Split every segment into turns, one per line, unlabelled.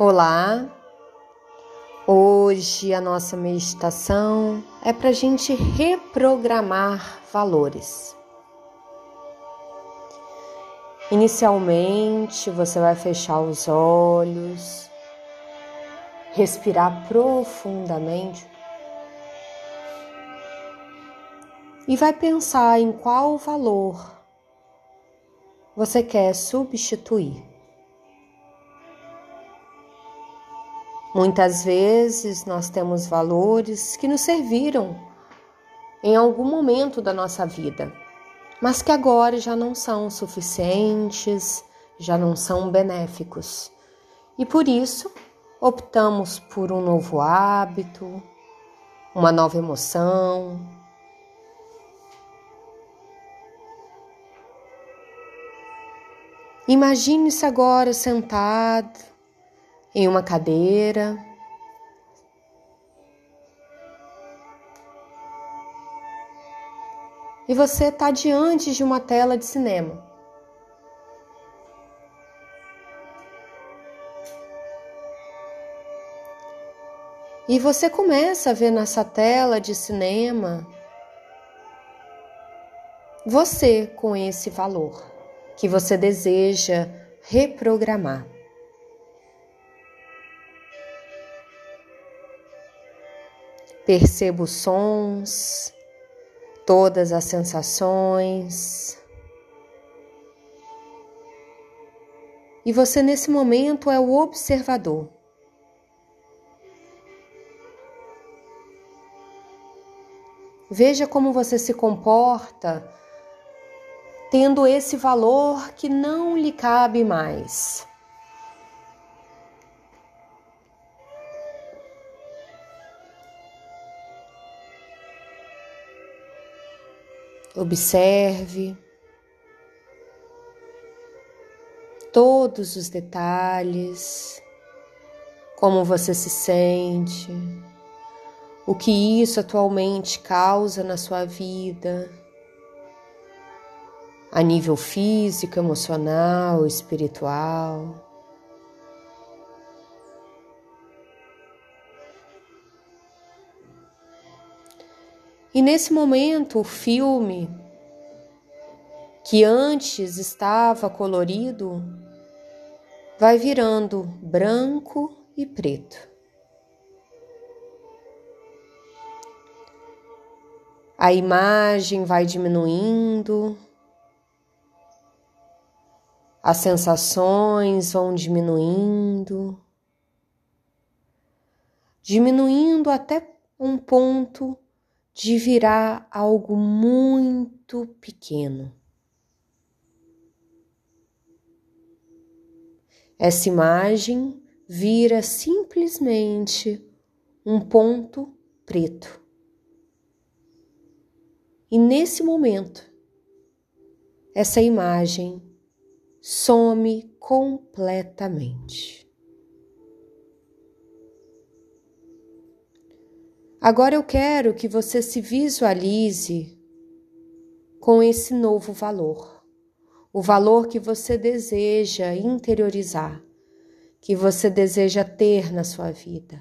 Olá! Hoje a nossa meditação é para a gente reprogramar valores. Inicialmente você vai fechar os olhos, respirar profundamente e vai pensar em qual valor você quer substituir. Muitas vezes nós temos valores que nos serviram em algum momento da nossa vida, mas que agora já não são suficientes, já não são benéficos. E por isso optamos por um novo hábito, uma nova emoção. Imagine-se agora sentado em uma cadeira. E você está diante de uma tela de cinema. E você começa a ver nessa tela de cinema você com esse valor que você deseja reprogramar. Percebo os sons, todas as sensações. E você, nesse momento, é o observador. Veja como você se comporta, tendo esse valor que não lhe cabe mais. Observe todos os detalhes, como você se sente, o que isso atualmente causa na sua vida, a nível físico, emocional, espiritual. E nesse momento, o filme, que antes estava colorido, vai virando branco e preto. A imagem vai diminuindo, as sensações vão diminuindo, diminuindo até um ponto de virar algo muito pequeno. Essa imagem vira simplesmente um ponto preto. E nesse momento, essa imagem some completamente. Agora eu quero que você se visualize com esse novo valor, o valor que você deseja interiorizar, que você deseja ter na sua vida.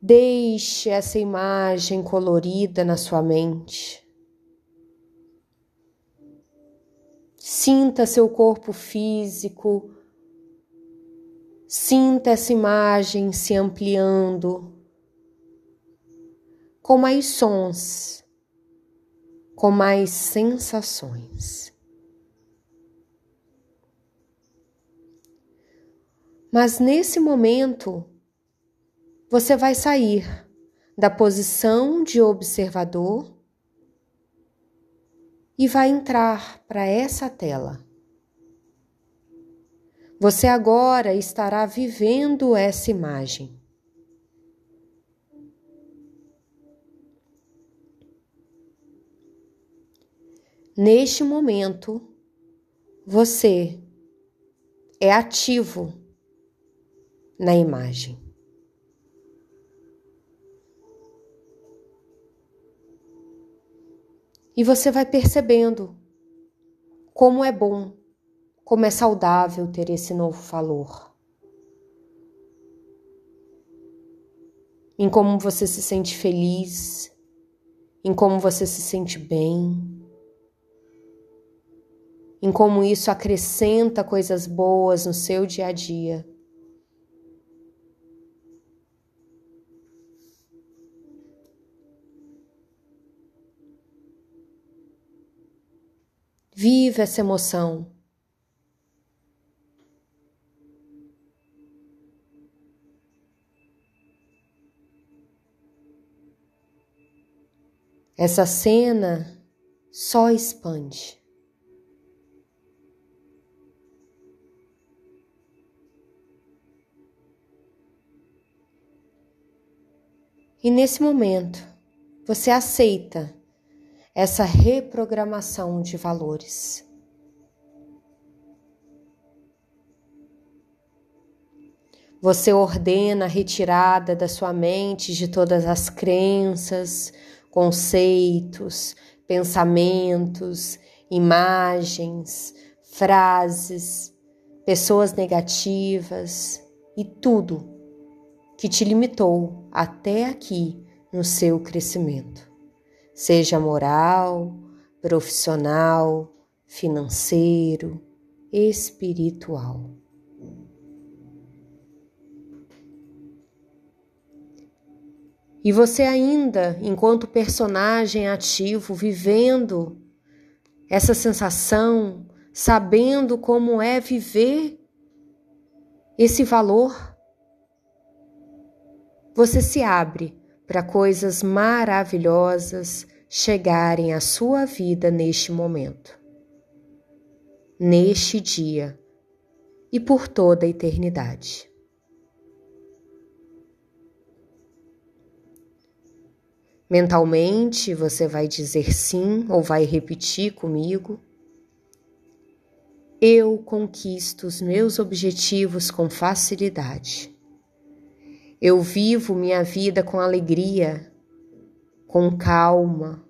Deixe essa imagem colorida na sua mente. Sinta seu corpo físico, sinta essa imagem se ampliando. Com mais sons, com mais sensações. Mas nesse momento, você vai sair da posição de observador e vai entrar para essa tela. Você agora estará vivendo essa imagem. Neste momento, você é ativo na imagem. E você vai percebendo como é bom, como é saudável ter esse novo valor. Em como você se sente feliz, em como você se sente bem, em como isso acrescenta coisas boas no seu dia a dia. Viva essa emoção. Essa cena só expande. E nesse momento, você aceita essa reprogramação de valores. Você ordena a retirada da sua mente de todas as crenças, conceitos, pensamentos, imagens, frases, pessoas negativas e tudo que te limitou até aqui no seu crescimento seja moral, profissional, financeiro, espiritual. E você ainda, enquanto personagem ativo, vivendo essa sensação, sabendo como é viver esse valor, você se abre para coisas maravilhosas chegarem à sua vida neste momento, neste dia e por toda a eternidade. Mentalmente você vai dizer sim ou vai repetir comigo. Eu conquisto os meus objetivos com facilidade. Eu vivo minha vida com alegria, com calma,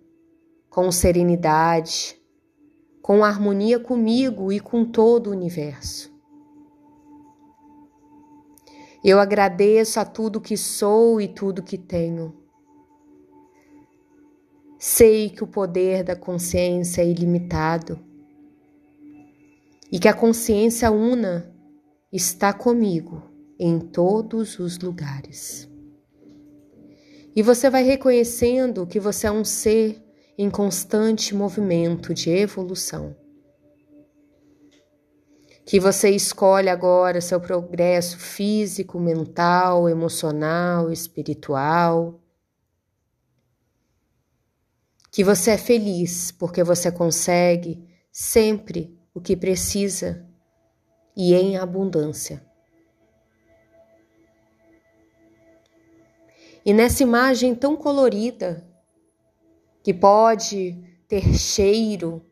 com serenidade, com harmonia comigo e com todo o universo. Eu agradeço a tudo que sou e tudo que tenho. Sei que o poder da consciência é ilimitado e que a consciência una está comigo em todos os lugares. E você vai reconhecendo que você é um ser em constante movimento de evolução. Que você escolhe agora seu progresso físico, mental, emocional, espiritual. Que você é feliz porque você consegue sempre o que precisa e em abundância. E nessa imagem tão colorida, que pode ter cheiro,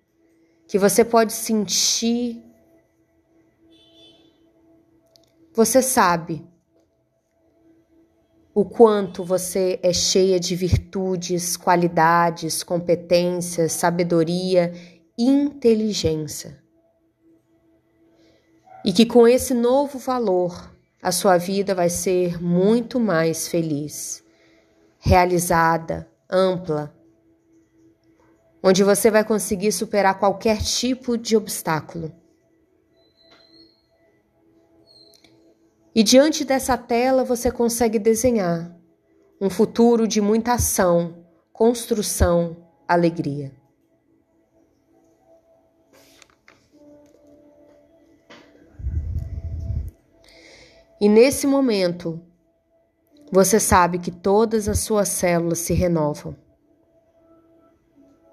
que você pode sentir, você sabe o quanto você é cheia de virtudes, qualidades, competências, sabedoria, inteligência. E que com esse novo valor, a sua vida vai ser muito mais feliz realizada, ampla, onde você vai conseguir superar qualquer tipo de obstáculo. E diante dessa tela você consegue desenhar um futuro de muita ação, construção, alegria. E nesse momento, você sabe que todas as suas células se renovam.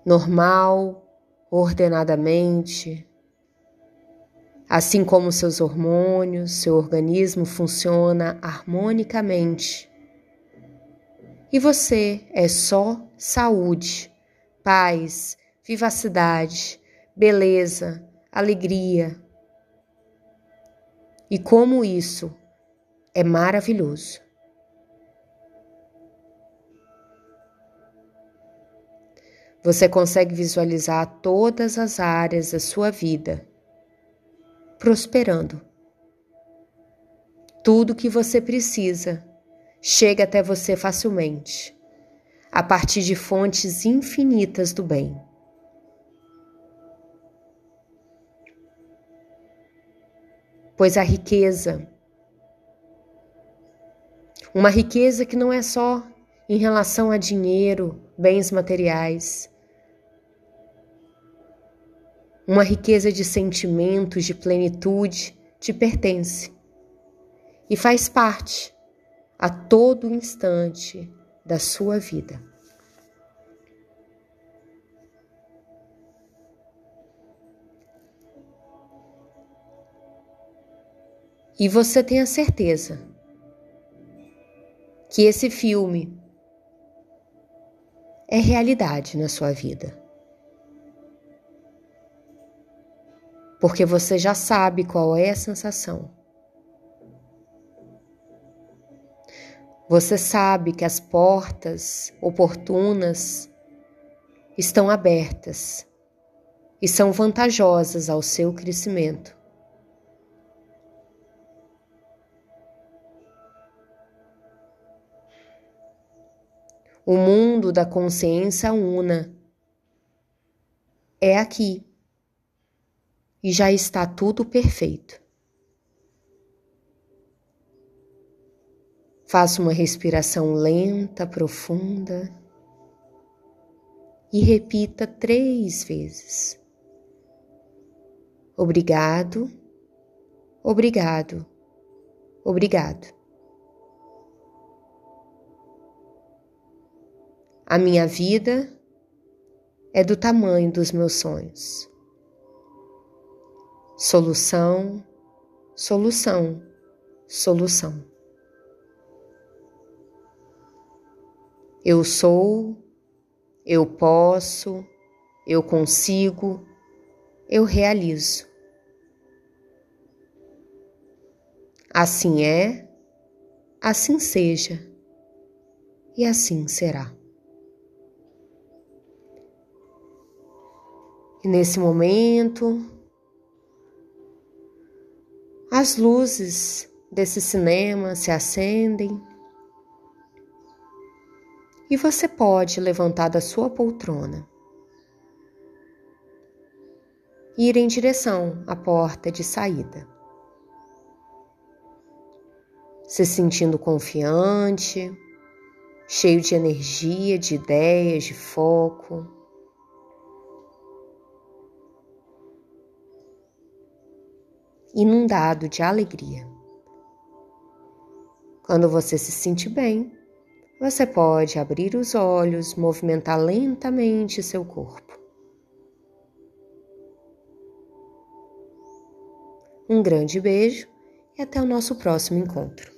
Normal, ordenadamente, assim como seus hormônios, seu organismo funciona harmonicamente. E você é só saúde, paz, vivacidade, beleza, alegria. E como isso é maravilhoso. Você consegue visualizar todas as áreas da sua vida prosperando. Tudo que você precisa chega até você facilmente, a partir de fontes infinitas do bem. Pois a riqueza, uma riqueza que não é só em relação a dinheiro, bens materiais, uma riqueza de sentimentos, de plenitude, te pertence e faz parte a todo instante da sua vida. E você tem a certeza que esse filme é realidade na sua vida. Porque você já sabe qual é a sensação Você sabe que as portas oportunas estão abertas e são vantajosas ao seu crescimento. O mundo da consciência una é aqui e já está tudo perfeito. Faça uma respiração lenta, profunda e repita três vezes. Obrigado, obrigado, obrigado. A minha vida é do tamanho dos meus sonhos. Solução, solução, solução. Eu sou, eu posso, eu consigo, eu realizo. Assim é, assim seja, e assim será. E nesse momento, as luzes desse cinema se acendem e você pode levantar da sua poltrona, ir em direção à porta de saída, se sentindo confiante, cheio de energia, de ideias, de foco. Inundado de alegria. Quando você se sente bem, você pode abrir os olhos, movimentar lentamente seu corpo. Um grande beijo e até o nosso próximo encontro.